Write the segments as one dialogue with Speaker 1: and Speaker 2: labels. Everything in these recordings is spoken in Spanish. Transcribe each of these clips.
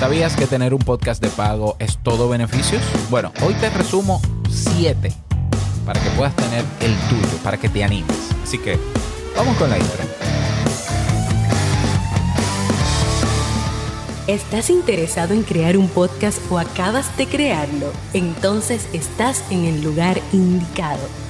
Speaker 1: ¿Sabías que tener un podcast de pago es todo beneficios? Bueno, hoy te resumo 7 para que puedas tener el tuyo, para que te animes. Así que vamos con la intro.
Speaker 2: ¿Estás interesado en crear un podcast o acabas de crearlo? Entonces estás en el lugar indicado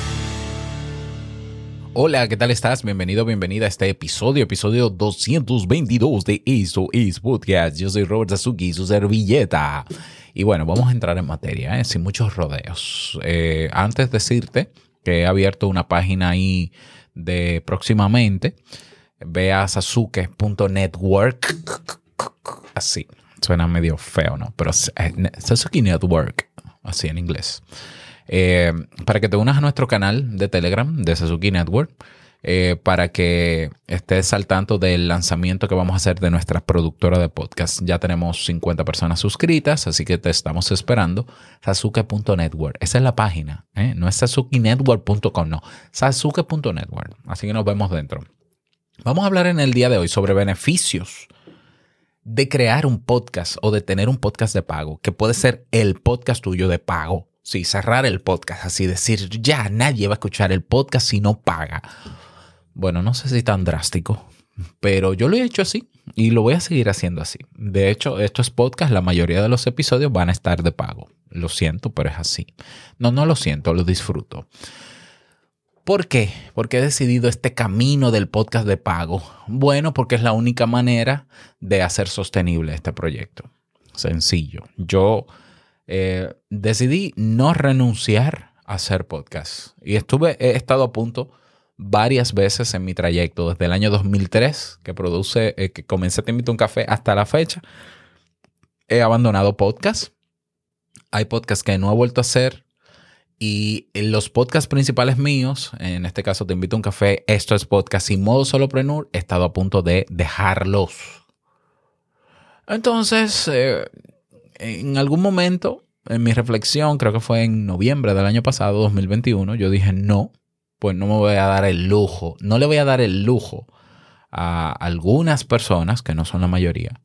Speaker 1: Hola, ¿qué tal estás? Bienvenido, bienvenida a este episodio, episodio 222 de Eso es Podcast. Yo soy Robert Sasuki, su servilleta. Y bueno, vamos a entrar en materia, ¿eh? sin muchos rodeos. Eh, antes de decirte que he abierto una página ahí de próximamente, ve a sasuke.network. Así, suena medio feo, ¿no? Pero eh, Sasuke Network, así en inglés. Eh, para que te unas a nuestro canal de Telegram de Sasuke Network. Eh, para que estés al tanto del lanzamiento que vamos a hacer de nuestra productora de podcast. Ya tenemos 50 personas suscritas, así que te estamos esperando. Sasuke.network. Esa es la página. ¿eh? No es sasukenetwork.com, no. Sasuke.network. Así que nos vemos dentro. Vamos a hablar en el día de hoy sobre beneficios de crear un podcast o de tener un podcast de pago, que puede ser el podcast tuyo de pago. Sí, cerrar el podcast, así decir, ya nadie va a escuchar el podcast si no paga. Bueno, no sé si tan drástico, pero yo lo he hecho así y lo voy a seguir haciendo así. De hecho, estos podcasts, la mayoría de los episodios van a estar de pago. Lo siento, pero es así. No, no lo siento, lo disfruto. ¿Por qué? Porque he decidido este camino del podcast de pago. Bueno, porque es la única manera de hacer sostenible este proyecto. Sencillo. Yo eh, decidí no renunciar a hacer podcast. Y estuve, he estado a punto varias veces en mi trayecto, desde el año 2003, que produce, eh, que comencé Te invito un café, hasta la fecha. He abandonado podcast. Hay podcasts que no he vuelto a hacer. Y los podcasts principales míos, en este caso Te invito a un café, esto es podcast y modo solopreneur, he estado a punto de dejarlos. Entonces, eh, en algún momento, en mi reflexión, creo que fue en noviembre del año pasado, 2021, yo dije, no, pues no me voy a dar el lujo, no le voy a dar el lujo a algunas personas, que no son la mayoría,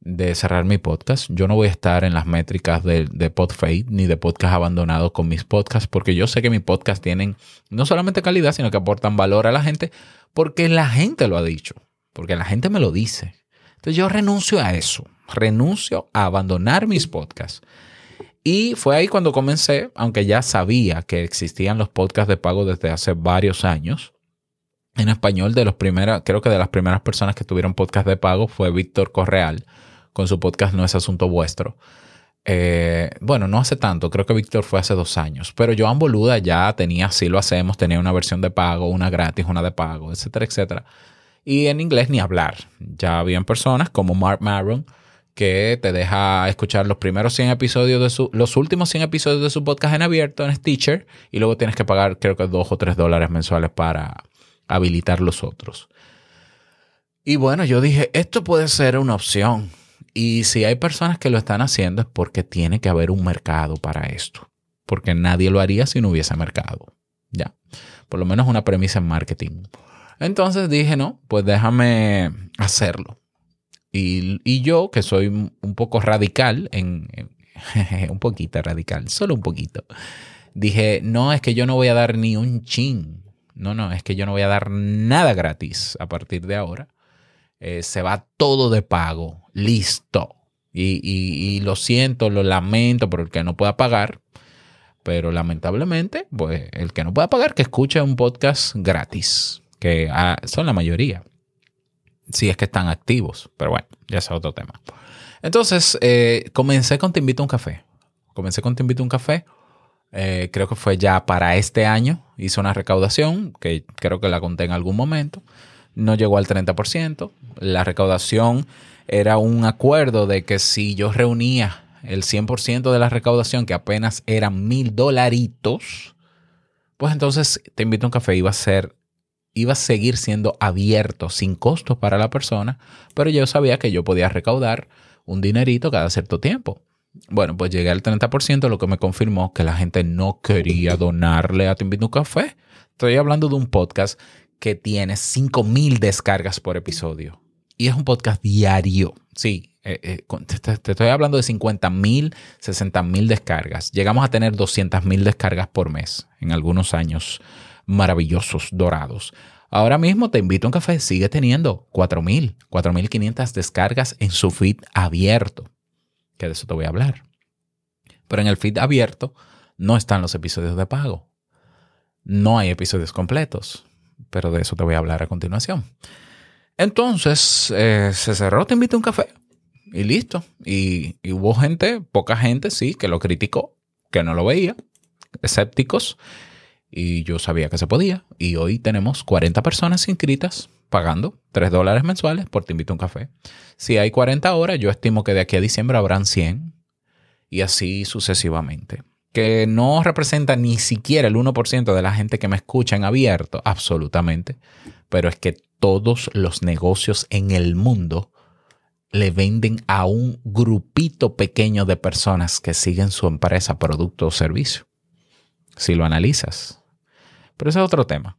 Speaker 1: de cerrar mi podcast. Yo no voy a estar en las métricas de, de PodFade ni de podcast abandonados con mis podcasts, porque yo sé que mis podcasts tienen no solamente calidad, sino que aportan valor a la gente, porque la gente lo ha dicho, porque la gente me lo dice. Entonces yo renuncio a eso renuncio a abandonar mis podcasts. Y fue ahí cuando comencé, aunque ya sabía que existían los podcasts de pago desde hace varios años. En español, de los primeros, creo que de las primeras personas que tuvieron podcast de pago fue Víctor Correal, con su podcast No es Asunto Vuestro. Eh, bueno, no hace tanto, creo que Víctor fue hace dos años, pero Joan Boluda ya tenía, sí lo hacemos, tenía una versión de pago, una gratis, una de pago, etcétera, etcétera. Y en inglés ni hablar. Ya habían personas como Mark Maron, que te deja escuchar los primeros 100 episodios de su, los últimos 100 episodios de su podcast en abierto en Stitcher y luego tienes que pagar creo que 2 o 3 dólares mensuales para habilitar los otros. Y bueno, yo dije, esto puede ser una opción. Y si hay personas que lo están haciendo es porque tiene que haber un mercado para esto. Porque nadie lo haría si no hubiese mercado. Ya. Por lo menos una premisa en marketing. Entonces dije, no, pues déjame hacerlo. Y, yo, que soy un poco radical, en, un poquito radical, solo un poquito, dije, no, es que yo no voy a dar ni un chin. No, no, es que yo no voy a dar nada gratis a partir de ahora. Eh, se va todo de pago, listo. Y, y, lo siento, lo lamento por el que no pueda pagar, pero lamentablemente, pues el que no pueda pagar, que escuche un podcast gratis, que ah, son la mayoría si es que están activos. Pero bueno, ya es otro tema. Entonces, eh, comencé con Te invito a un café. Comencé con Te invito a un café. Eh, creo que fue ya para este año. Hice una recaudación, que creo que la conté en algún momento. No llegó al 30%. La recaudación era un acuerdo de que si yo reunía el 100% de la recaudación, que apenas eran mil dolaritos, pues entonces te invito a un café iba a ser, iba a seguir siendo abierto sin costos para la persona, pero yo sabía que yo podía recaudar un dinerito cada cierto tiempo. Bueno, pues llegué al 30%, lo que me confirmó que la gente no quería donarle a Te un café. Estoy hablando de un podcast que tiene 5.000 descargas por episodio. Y es un podcast diario. Sí, eh, eh, te, estoy hablando de 50.000, 60.000 descargas. Llegamos a tener 200.000 descargas por mes en algunos años maravillosos, dorados. Ahora mismo te invito a un café, sigue teniendo 4.000, 4.500 descargas en su feed abierto, que de eso te voy a hablar. Pero en el feed abierto no están los episodios de pago. No hay episodios completos, pero de eso te voy a hablar a continuación. Entonces, eh, se cerró, te invito a un café y listo. Y, y, hubo gente, poca gente, sí, que lo criticó, que no lo veía, escépticos, y yo sabía que se podía. Y hoy tenemos 40 personas inscritas pagando 3 dólares mensuales por Te invito a un café. Si hay 40 horas, yo estimo que de aquí a diciembre habrán 100 y así sucesivamente. Que no representa ni siquiera el 1% de la gente que me escucha en abierto, absolutamente. Pero es que todos los negocios en el mundo le venden a un grupito pequeño de personas que siguen su empresa, producto o servicio. Si lo analizas. Pero ese es otro tema.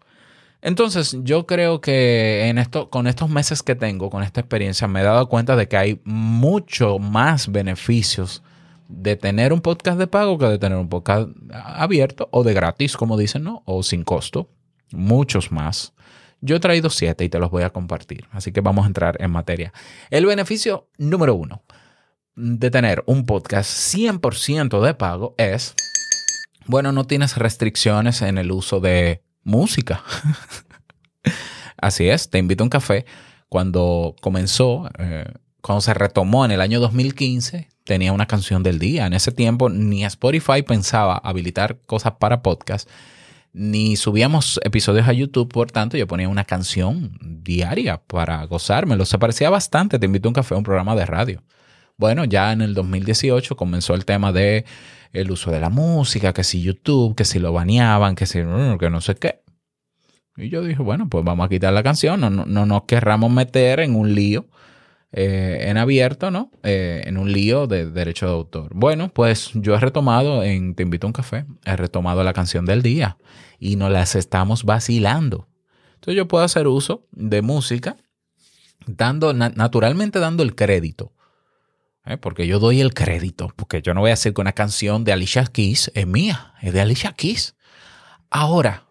Speaker 1: Entonces, yo creo que en esto, con estos meses que tengo, con esta experiencia, me he dado cuenta de que hay mucho más beneficios de tener un podcast de pago que de tener un podcast abierto o de gratis, como dicen, ¿no? O sin costo. Muchos más. Yo he traído siete y te los voy a compartir. Así que vamos a entrar en materia. El beneficio número uno de tener un podcast 100% de pago es bueno, no tienes restricciones en el uso de música. Así es, te invito a un café. Cuando comenzó, eh, cuando se retomó en el año 2015, tenía una canción del día. En ese tiempo ni Spotify pensaba habilitar cosas para podcast, ni subíamos episodios a YouTube, por tanto yo ponía una canción diaria para gozármelo. Se parecía bastante, te invito a un café, un programa de radio. Bueno, ya en el 2018 comenzó el tema de el uso de la música, que si YouTube, que si lo baneaban, que si que no sé qué. Y yo dije, bueno, pues vamos a quitar la canción, no, no, nos querramos meter en un lío eh, en abierto, ¿no? Eh, en un lío de derecho de autor. Bueno, pues yo he retomado en Te invito a un café, he retomado la canción del día y nos las estamos vacilando. Entonces yo puedo hacer uso de música dando, naturalmente dando el crédito ¿eh? porque yo doy el crédito, porque yo no voy a hacer que una canción de Alicia Keys es mía, es de Alicia Keys. Ahora,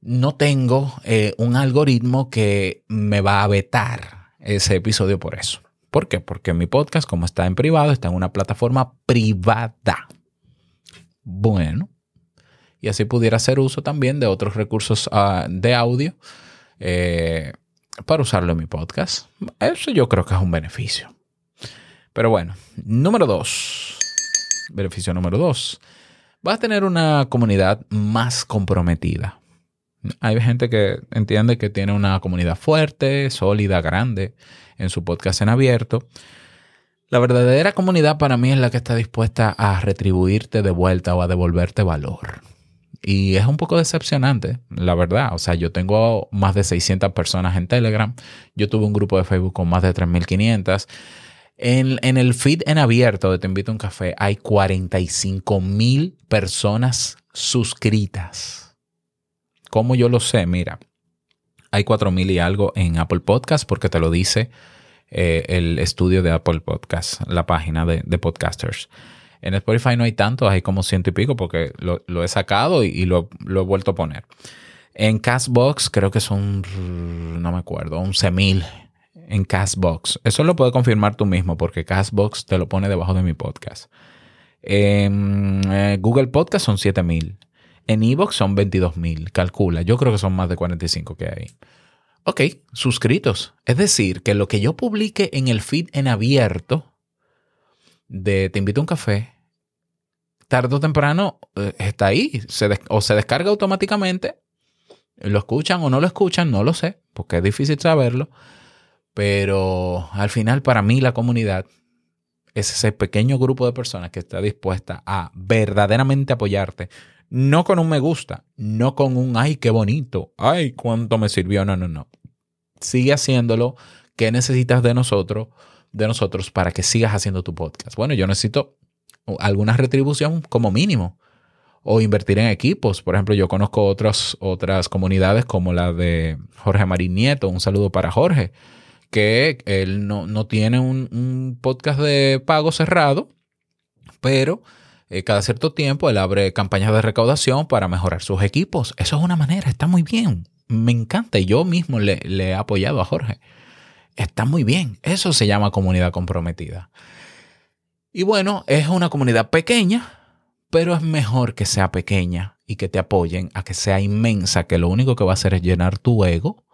Speaker 1: no tengo eh, un algoritmo que me va a vetar ese episodio por eso. ¿Por qué? Porque mi podcast, como está en privado, está en una plataforma privada. Bueno, y así pudiera hacer uso también de otros recursos uh, de audio eh, para usarlo en mi podcast. Eso yo creo que es un beneficio. Pero bueno, número dos. Beneficio número dos. Vas a tener una comunidad más comprometida. Hay gente que entiende que tiene una comunidad fuerte, sólida, grande en su podcast en abierto. La verdadera comunidad para mí es la que está dispuesta a retribuirte de vuelta o a devolverte valor. Y es un poco decepcionante, la verdad. O sea, yo tengo más de 600 personas en Telegram. Yo tuve un grupo de Facebook con más de 3.500. En, el feed en abierto de Te Invito a un Café hay 45 mil personas suscritas. ¿Cómo yo lo sé? Mira, hay 4 mil y algo en Apple Podcast porque te lo dice eh, el estudio de Apple Podcast, la página de, podcasters. En Spotify no hay tanto, hay como ciento y pico porque lo, he sacado y, lo, lo, he vuelto a poner. En Castbox creo que son, no me acuerdo, 11 mil en Castbox. Eso lo puedes confirmar tú mismo porque Castbox te lo pone debajo de mi podcast. En eh, Google Podcast son 7000. En Evox son 22000. Calcula. Yo creo que son más de 45 que hay. Ok, suscritos. Es decir, que lo que yo publique en el feed en abierto de Te invito a un café, tarde o temprano eh, está ahí. o se descarga automáticamente. Lo escuchan o no lo escuchan, no lo sé, porque es difícil saberlo pero al final para mí la comunidad es ese pequeño grupo de personas que está dispuesta a verdaderamente apoyarte. No con un me gusta, no con un ay, qué bonito, ay, cuánto me sirvió. No, no, no. Sigue haciéndolo. ¿Qué necesitas de nosotros? De nosotros para que sigas haciendo tu podcast. Bueno, yo necesito alguna retribución como mínimo o invertir en equipos. Por ejemplo, yo conozco otras, otras comunidades como la de Jorge Marín Nieto. Un saludo para Jorge, que él no, tiene un, podcast de pago cerrado, pero eh, cada cierto tiempo él abre campañas de recaudación para mejorar sus equipos. Eso es una manera, está muy bien. Me encanta. Y yo mismo le, le he apoyado a Jorge. Está muy bien. Eso se llama comunidad comprometida. Y bueno, es una comunidad pequeña, pero es mejor que sea pequeña y que te apoyen a que sea inmensa, que lo único que va a hacer es llenar tu ego,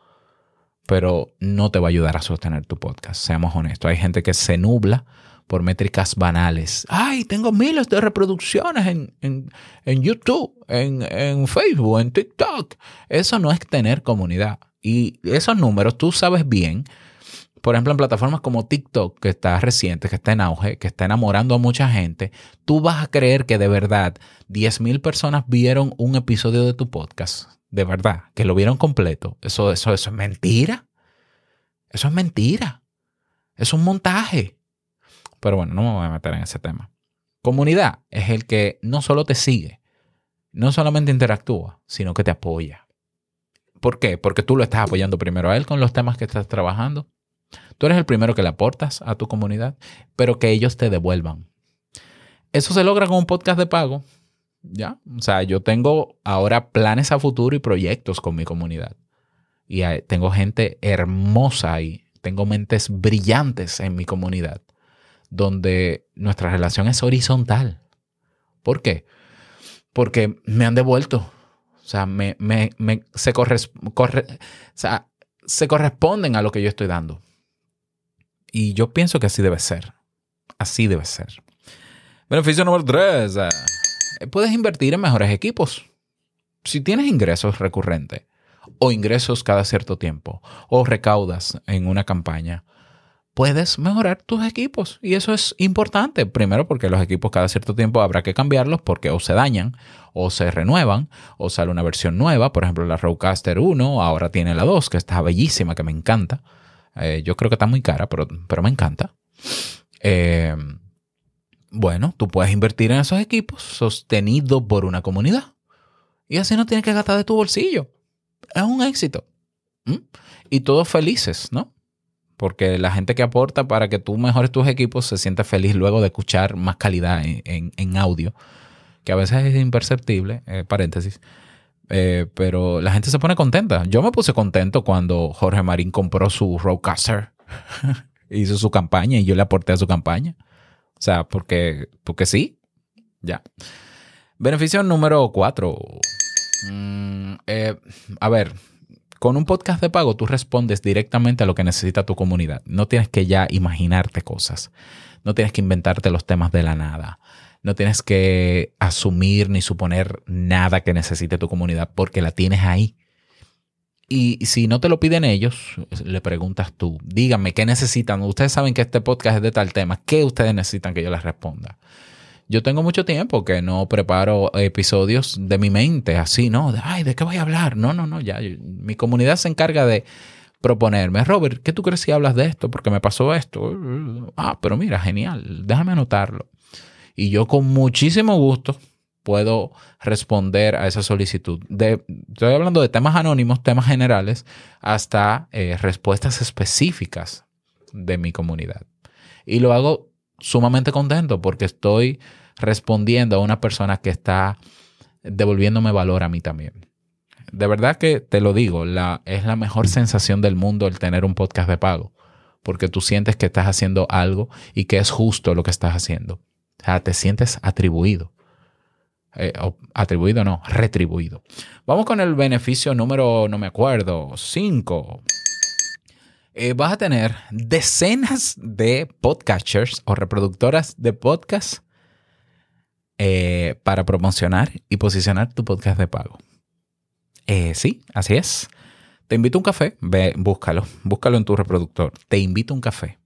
Speaker 1: pero no te va a ayudar a sostener tu podcast. Seamos honestos, hay gente que se nubla por métricas banales. Ay, tengo miles de reproducciones en, en, YouTube, en, en Facebook, en TikTok. Eso no es tener comunidad. Y esos números tú sabes bien por ejemplo, en plataformas como TikTok, que está reciente, que está en auge, que está enamorando a mucha gente, tú vas a creer que de verdad 10.000 personas vieron un episodio de tu podcast. De verdad, que lo vieron completo. Eso, eso, eso es mentira. Eso es mentira. Es un montaje. Pero bueno, no me voy a meter en ese tema. Comunidad es el que no solo te sigue, no solamente interactúa, sino que te apoya. ¿Por qué? Porque tú lo estás apoyando primero a él con los temas que estás trabajando Tú eres el primero que le aportas a tu comunidad, pero que ellos te devuelvan. Eso se logra con un podcast de pago. ¿Ya? O sea, yo tengo ahora planes a futuro y proyectos con mi comunidad. Y tengo gente hermosa ahí. Tengo mentes brillantes en mi comunidad, donde nuestra relación es horizontal. ¿Por qué? Porque me han devuelto. O sea, me, se, corre, se corresponden a lo que yo estoy dando. Y yo pienso que así debe ser. Así debe ser. Beneficio número 3. Puedes invertir en mejores equipos. Si tienes ingresos recurrentes o ingresos cada cierto tiempo o recaudas en una campaña, puedes mejorar tus equipos. Y eso es importante. Primero porque los equipos cada cierto tiempo habrá que cambiarlos porque o se dañan o se renuevan o sale una versión nueva. Por ejemplo, la Rodecaster 1 ahora tiene la 2 que está bellísima, que me encanta. Eh, yo creo que está muy cara, pero, pero me encanta. Eh, bueno, tú puedes invertir en esos equipos sostenidos por una comunidad. Y así no tienes que gastar de tu bolsillo. Es un éxito. Y todos felices, ¿no? Porque la gente que aporta para que tú mejores tus equipos se siente feliz luego de escuchar más calidad en, audio, que a veces es imperceptible, eh, paréntesis, eh, pero la gente se pone contenta. Yo me puse contento cuando Jorge Marín compró su Roadcaster. Hizo su campaña y yo le aporté a su campaña. O sea, porque, porque sí. Ya. Beneficio número cuatro. Mm, eh, a ver, con un podcast de pago tú respondes directamente a lo que necesita tu comunidad. No tienes que ya imaginarte cosas. No tienes que inventarte los temas de la nada. No tienes que asumir ni suponer nada que necesite tu comunidad porque la tienes ahí. Y si no te lo piden ellos, le preguntas tú, díganme qué necesitan. Ustedes saben que este podcast es de tal tema. ¿Qué ustedes necesitan que yo les responda? Yo tengo mucho tiempo que no preparo episodios de mi mente así, ¿no? De, ay, ¿de qué voy a hablar? No, no, no, ya. Mi comunidad se encarga de proponerme, Robert, ¿qué tú crees si hablas de esto? Porque me pasó esto. Ah, pero mira, genial, déjame anotarlo. Y yo con muchísimo gusto puedo responder a esa solicitud. Estoy hablando de temas anónimos, temas generales, hasta eh, respuestas específicas de mi comunidad. Y lo hago sumamente contento porque estoy respondiendo a una persona que está devolviéndome valor a mí también. De verdad que te lo digo, es la mejor sensación del mundo el tener un podcast de pago, porque tú sientes que estás haciendo algo y que es justo lo que estás haciendo. O sea, te sientes atribuido. Eh, atribuido no, retribuido. Vamos con el beneficio número, no me acuerdo, 5. Eh, vas a tener decenas de podcasters o reproductoras de podcast eh, para promocionar y posicionar tu podcast de pago. sí, así es. Te invito a un café, ve, búscalo, búscalo en tu reproductor. Te invito a un café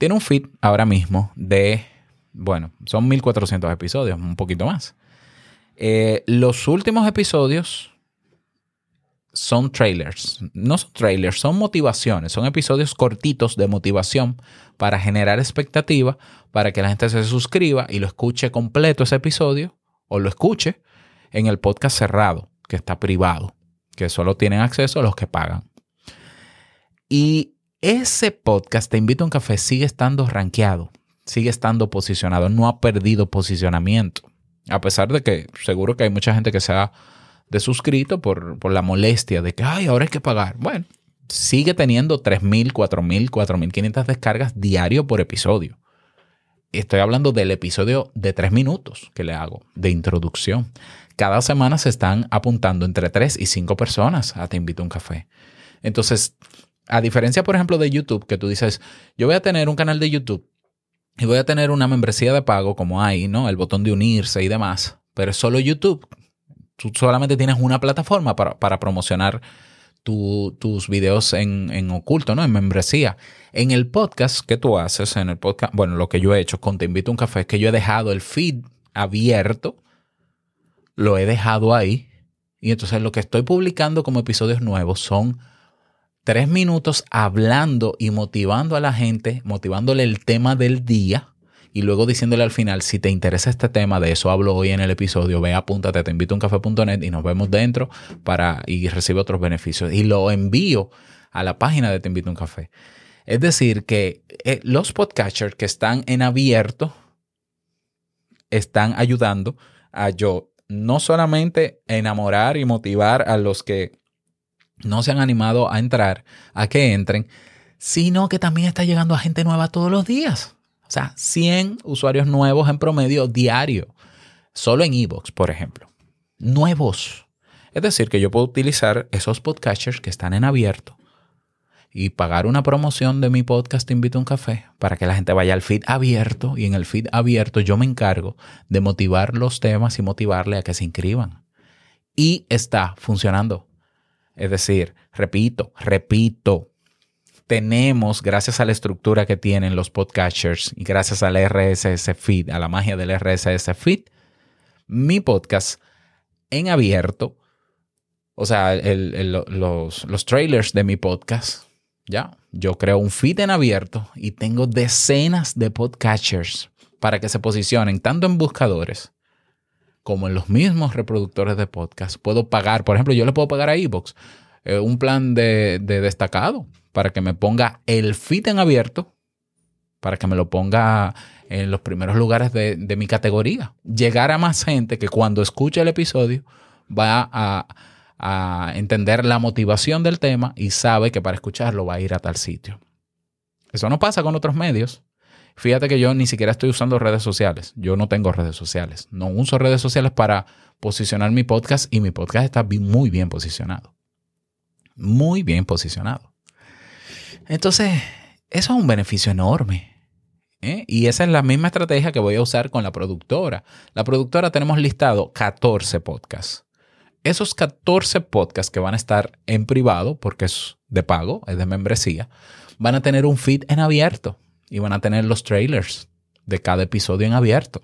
Speaker 1: tiene un feed ahora mismo de, bueno, son 1400 episodios, un poquito más. Eh, los últimos episodios son trailers. No son trailers, son motivaciones. Son episodios cortitos de motivación para generar expectativa, para que la gente se suscriba y lo escuche completo ese episodio o lo escuche en el podcast cerrado, que está privado, que solo tienen acceso los que pagan. Y ese podcast, Te invito a un café, sigue estando rankeado, sigue estando posicionado, no ha perdido posicionamiento. A pesar de que seguro que hay mucha gente que se ha desuscrito por, por la molestia de que, ay, ahora hay que pagar. Bueno, sigue teniendo 3.000, 4.000, 4.500 descargas diario por episodio. Estoy hablando del episodio de 3 minutos que le hago, de introducción. Cada semana se están apuntando entre 3 y 5 personas a Te invito a un café. Entonces, a diferencia, por ejemplo, de YouTube, que tú dices, yo voy a tener un canal de YouTube y voy a tener una membresía de pago como hay, ¿no? El botón de unirse y demás, pero es solo YouTube. Tú solamente tienes una plataforma para, promocionar tus videos en, en, oculto, ¿no? En membresía. En el podcast que tú haces, en el podcast, bueno, lo que yo he hecho con Te Invito a un Café es que yo he dejado el feed abierto, lo he dejado ahí, y entonces lo que estoy publicando como episodios nuevos son tres minutos hablando y motivando a la gente, motivándole el tema del día y luego diciéndole al final, si te interesa este tema, de eso hablo hoy en el episodio, ve, apúntate, te invito a y nos vemos dentro para y recibe otros beneficios. Y lo envío a la página de Te invito a un café. Es decir, que eh, los podcasters que están en abierto están ayudando a yo no solamente enamorar y motivar a los que no se han animado a entrar, a que entren, sino que también está llegando a gente nueva todos los días. O sea, 100 usuarios nuevos en promedio diario, solo en Evox, por ejemplo. Nuevos. Es decir, que yo puedo utilizar esos podcasters que están en abierto y pagar una promoción de mi podcast Te invito a un café para que la gente vaya al feed abierto y en el feed abierto yo me encargo de motivar los temas y motivarle a que se inscriban. Y está funcionando. Es decir, repito, repito, tenemos, gracias a la estructura que tienen los podcasters y gracias al RSS feed, a la magia del RSS feed, mi podcast en abierto, o sea, los, los trailers de mi podcast, ya, yo creo un feed en abierto y tengo decenas de podcasters para que se posicionen tanto en buscadores como en los mismos reproductores de podcast, puedo pagar, por ejemplo, yo le puedo pagar a Evox eh, un plan de, destacado para que me ponga el feed en abierto, para que me lo ponga en los primeros lugares de, mi categoría. Llegar a más gente que cuando escuche el episodio va a, a entender la motivación del tema y sabe que para escucharlo va a ir a tal sitio. Eso no pasa con otros medios. Fíjate que yo ni siquiera estoy usando redes sociales. Yo no tengo redes sociales. No uso redes sociales para posicionar mi podcast y mi podcast está muy bien posicionado. Muy bien posicionado. Entonces, eso es un beneficio enorme. ¿eh? Y esa es la misma estrategia que voy a usar con la productora. La productora tenemos listado 14 podcasts. Esos 14 podcasts que van a estar en privado, porque es de pago, es de membresía, van a tener un feed en abierto y van a tener los trailers de cada episodio en abierto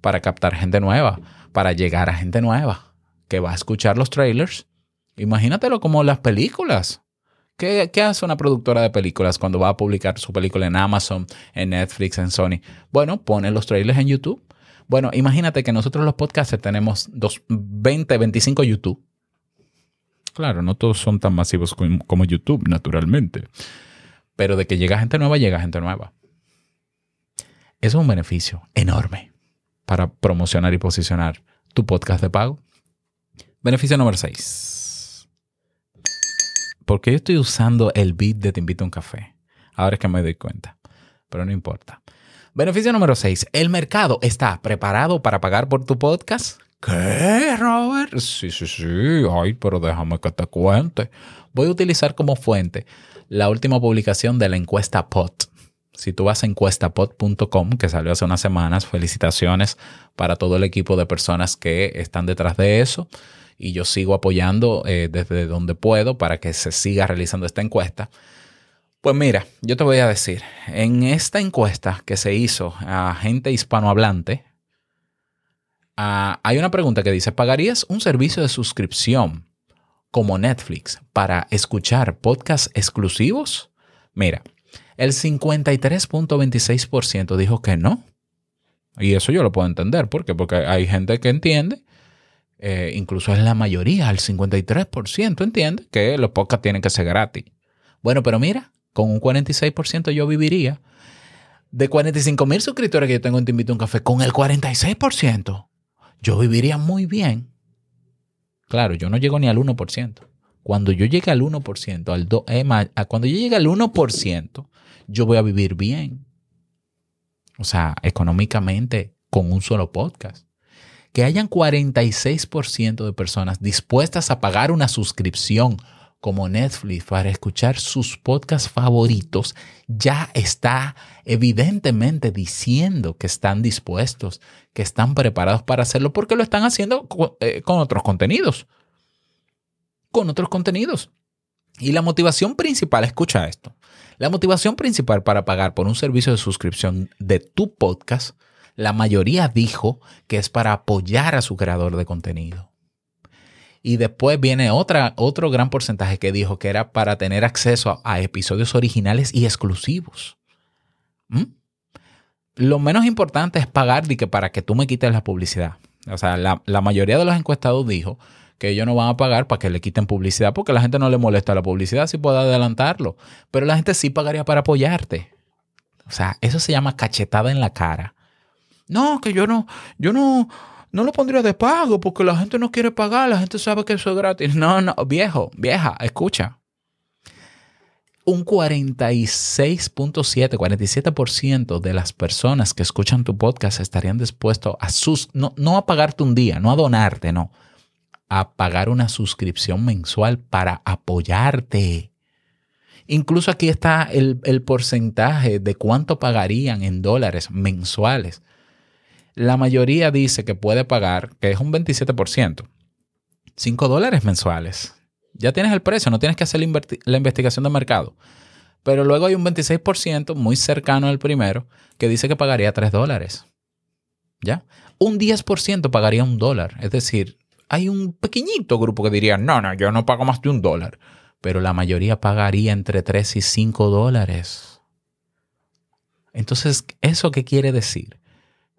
Speaker 1: para captar gente nueva, para llegar a gente nueva que va a escuchar los trailers. Imagínatelo como las películas. ¿Qué, ¿Qué, hace una productora de películas cuando va a publicar su película en Amazon, en Netflix, en Sony? Bueno, pone los trailers en YouTube. Bueno, imagínate que nosotros los podcasters tenemos dos, 20, 25 YouTube. Claro, no todos son tan masivos como YouTube, naturalmente. Pero de que llega gente nueva, llega gente nueva. Eso es un beneficio enorme para promocionar y posicionar tu podcast de pago. Beneficio número 6. ¿Por qué yo estoy usando el beat de Te invito a un café? Ahora es que me doy cuenta, pero no importa. Beneficio número 6. El mercado está preparado para pagar por tu podcast. ¿Qué, Robert? Sí, sí, sí. Ay, pero déjame que te cuente. Voy a utilizar como fuente la última publicación de la encuesta POT. Si tú vas a encuestapod.com, que salió hace unas semanas, felicitaciones para todo el equipo de personas que están detrás de eso. Y yo sigo apoyando eh, desde donde puedo para que se siga realizando esta encuesta. Pues mira, yo te voy a decir, en esta encuesta que se hizo a gente hispanohablante, ah, hay una pregunta que dice, ¿pagarías un servicio de suscripción como Netflix para escuchar podcasts exclusivos? Mira, el 53.26% dijo que no. Y eso yo lo puedo entender. ¿Por qué? Porque hay gente que entiende, eh, incluso es la mayoría, el 53% entiende que los podcasts tienen que ser gratis. Bueno, pero mira, con un 46% yo viviría. De 45 mil suscriptores que yo tengo en Te Invito un Café, con el 46%, yo viviría muy bien. Claro, yo no llego ni al 1%. Cuando yo llegue al 1%, al do, eh, cuando yo llegue al 1%, yo voy a vivir bien. O sea, económicamente, con un solo podcast. Que hayan 46% de personas dispuestas a pagar una suscripción como Netflix para escuchar sus podcasts favoritos, ya está evidentemente diciendo que están dispuestos, que están preparados para hacerlo, porque lo están haciendo eh, con, otros contenidos. Con otros contenidos. Y la motivación principal, escucha esto, la motivación principal para pagar por un servicio de suscripción de tu podcast, la mayoría dijo que es para apoyar a su creador de contenido. Y después viene otra, otro gran porcentaje que dijo que era para tener acceso a, episodios originales y exclusivos. ¿Mm? Lo menos importante es pagar que para que tú me quites la publicidad. O sea, la, la mayoría de los encuestados dijo que ellos no van a pagar para que le quiten publicidad porque la gente no le molesta la publicidad si puede adelantarlo. Pero la gente sí pagaría para apoyarte. O sea, eso se llama cachetada en la cara. No, que yo no, yo no, no lo pondría de pago porque la gente no quiere pagar, la gente sabe que eso es gratis. No, no, viejo, vieja, escucha. Un 46.7, 47% de las personas que escuchan tu podcast estarían dispuestos a sus, no, no a pagarte un día, no a donarte, no, a pagar una suscripción mensual para apoyarte. Incluso aquí está el, el porcentaje de cuánto pagarían en dólares mensuales la mayoría dice que puede pagar, que es un 27%, 5 dólares mensuales. Ya tienes el precio, no tienes que hacer la, investigación de mercado. Pero luego hay un 26% muy cercano al primero que dice que pagaría 3 dólares. ¿Ya? Un 10% pagaría un dólar. Es decir, hay un pequeñito grupo que diría, no, no, yo no pago más de un dólar. Pero la mayoría pagaría entre 3 y 5 dólares. Entonces, ¿eso qué quiere decir?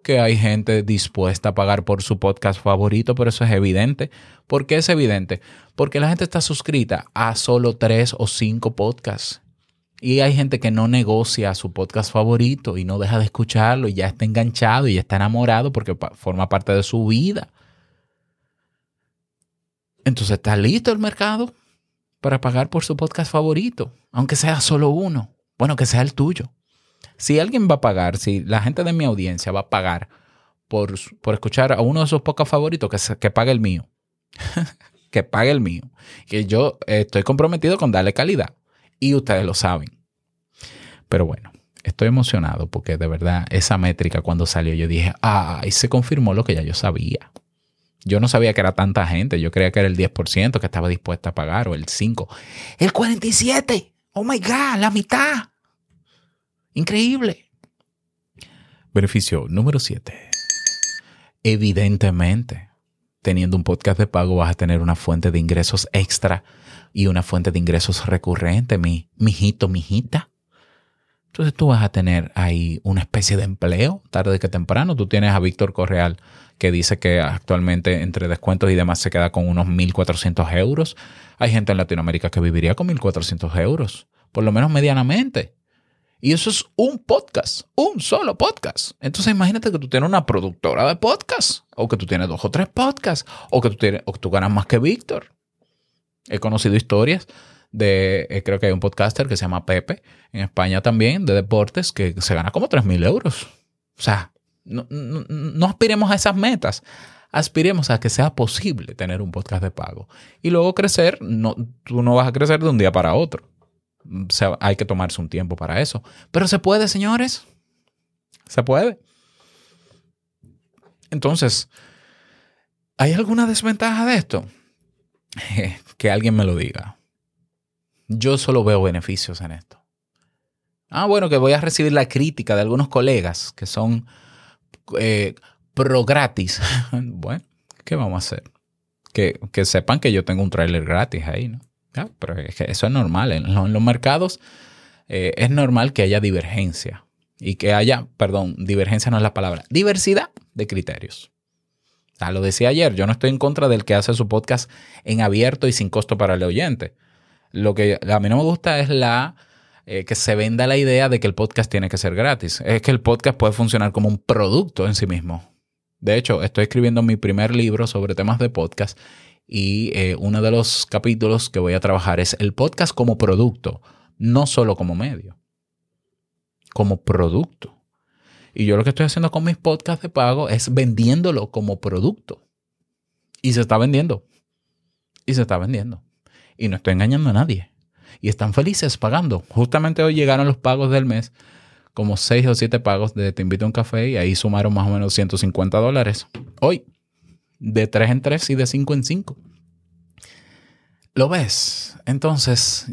Speaker 1: Que hay gente dispuesta a pagar por su podcast favorito, pero eso es evidente. ¿Por qué es evidente? Porque la gente está suscrita a solo tres o cinco podcasts. Y hay gente que no negocia su podcast favorito y no deja de escucharlo y ya está enganchado y ya está enamorado porque forma parte de su vida. Entonces, ¿está listo el mercado para pagar por su podcast favorito? Aunque sea solo uno. Bueno, que sea el tuyo. Si alguien va a pagar, si la gente de mi audiencia va a pagar por, por escuchar a uno de sus pocos favoritos, que, que pague el mío. que pague el mío. Que yo estoy comprometido con darle calidad. Y ustedes lo saben. Pero bueno, estoy emocionado porque de verdad esa métrica cuando salió yo dije, ah, y se confirmó lo que ya yo sabía. Yo no sabía que era tanta gente, yo creía que era el 10% que estaba dispuesta a pagar o el 5%. El 47%, oh my God, la mitad. Increíble. Beneficio número 7. Evidentemente, teniendo un podcast de pago vas a tener una fuente de ingresos extra y una fuente de ingresos recurrente, mi mijito, mijita. Entonces tú vas a tener ahí una especie de empleo, tarde que temprano. Tú tienes a Víctor Correal que dice que actualmente entre descuentos y demás se queda con unos 1.400 euros. Hay gente en Latinoamérica que viviría con 1.400 euros, por lo menos medianamente. Y eso es un podcast, un solo podcast. Entonces imagínate que tú tienes una productora de podcast, o que tú tienes dos o tres podcasts, o que tú, tienes, o que tú ganas más que Víctor. He conocido historias de, eh, creo que hay un podcaster que se llama Pepe, en España también, de deportes, que se gana como 3 mil euros. O sea, no, no, aspiremos a esas metas aspiremos a que sea posible tener un podcast de pago. Y luego crecer, no, tú no vas a crecer de un día para otro hay que tomarse un tiempo para eso. Pero se puede, señores. Se puede. Entonces, ¿hay alguna desventaja de esto? que alguien me lo diga. Yo solo veo beneficios en esto. Ah, bueno, que voy a recibir la crítica de algunos colegas que son eh, pro gratis. bueno, ¿qué vamos a hacer? Que, sepan que yo tengo un trailer gratis ahí, ¿no? Pero eso es normal. En, los, mercados eh, es normal que haya divergencia y que haya, perdón, divergencia no es la palabra, diversidad de criterios. Ah, lo decía ayer, yo no estoy en contra del que hace su podcast en abierto y sin costo para el oyente. Lo que a mí no me gusta es la eh, que se venda la idea de que el podcast tiene que ser gratis. Es que el podcast puede funcionar como un producto en sí mismo. De hecho, estoy escribiendo mi primer libro sobre temas de podcast y eh, uno de los capítulos que voy a trabajar es el podcast como producto, no solo como medio, como producto. Y yo lo que estoy haciendo con mis podcasts de pago es vendiéndolo como producto. Y se está vendiendo. Y se está vendiendo. Y no estoy engañando a nadie. Y están felices pagando. Justamente hoy llegaron los pagos del mes, como seis o siete pagos de Te invito a un café y ahí sumaron más o menos 150 dólares. Hoy, de tres en tres y de cinco en cinco. ¿Lo ves? Entonces,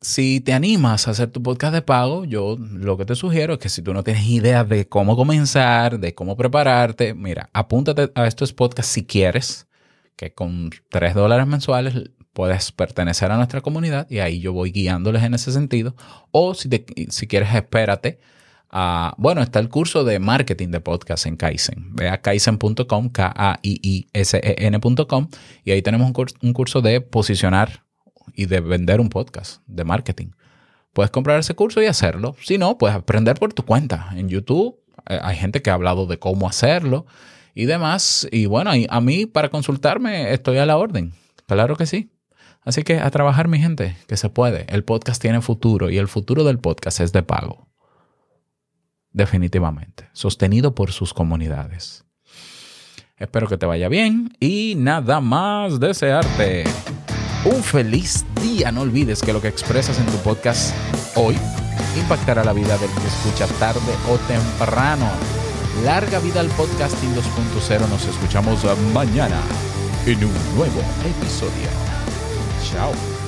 Speaker 1: si te animas a hacer tu podcast de pago, yo lo que te sugiero es que si tú no tienes idea de cómo comenzar, de cómo prepararte, mira, apúntate a estos podcasts si quieres, que con 3 dólares mensuales puedes pertenecer a nuestra comunidad y ahí yo voy guiándoles en ese sentido. O si, si quieres, espérate. Bueno, está el curso de marketing de podcast en Kaizen. Ve a kaizen.com, K-A-I-I-S-E-N.com y ahí tenemos un curso de posicionar y de vender un podcast de marketing. Puedes comprar ese curso y hacerlo. Si no, puedes aprender por tu cuenta. En YouTube eh, hay gente que ha hablado de cómo hacerlo y demás. Y bueno, a mí para consultarme estoy a la orden. Claro que sí. Así que a trabajar mi gente, que se puede. El podcast tiene futuro y el futuro del podcast es de pago. Definitivamente. Sostenido por sus comunidades. Espero que te vaya bien y nada más desearte un feliz día. No olvides que lo que expresas en tu podcast hoy impactará la vida del que escucha tarde o temprano. Larga vida al podcasting 2.0. Nos escuchamos mañana en un nuevo episodio. Chao.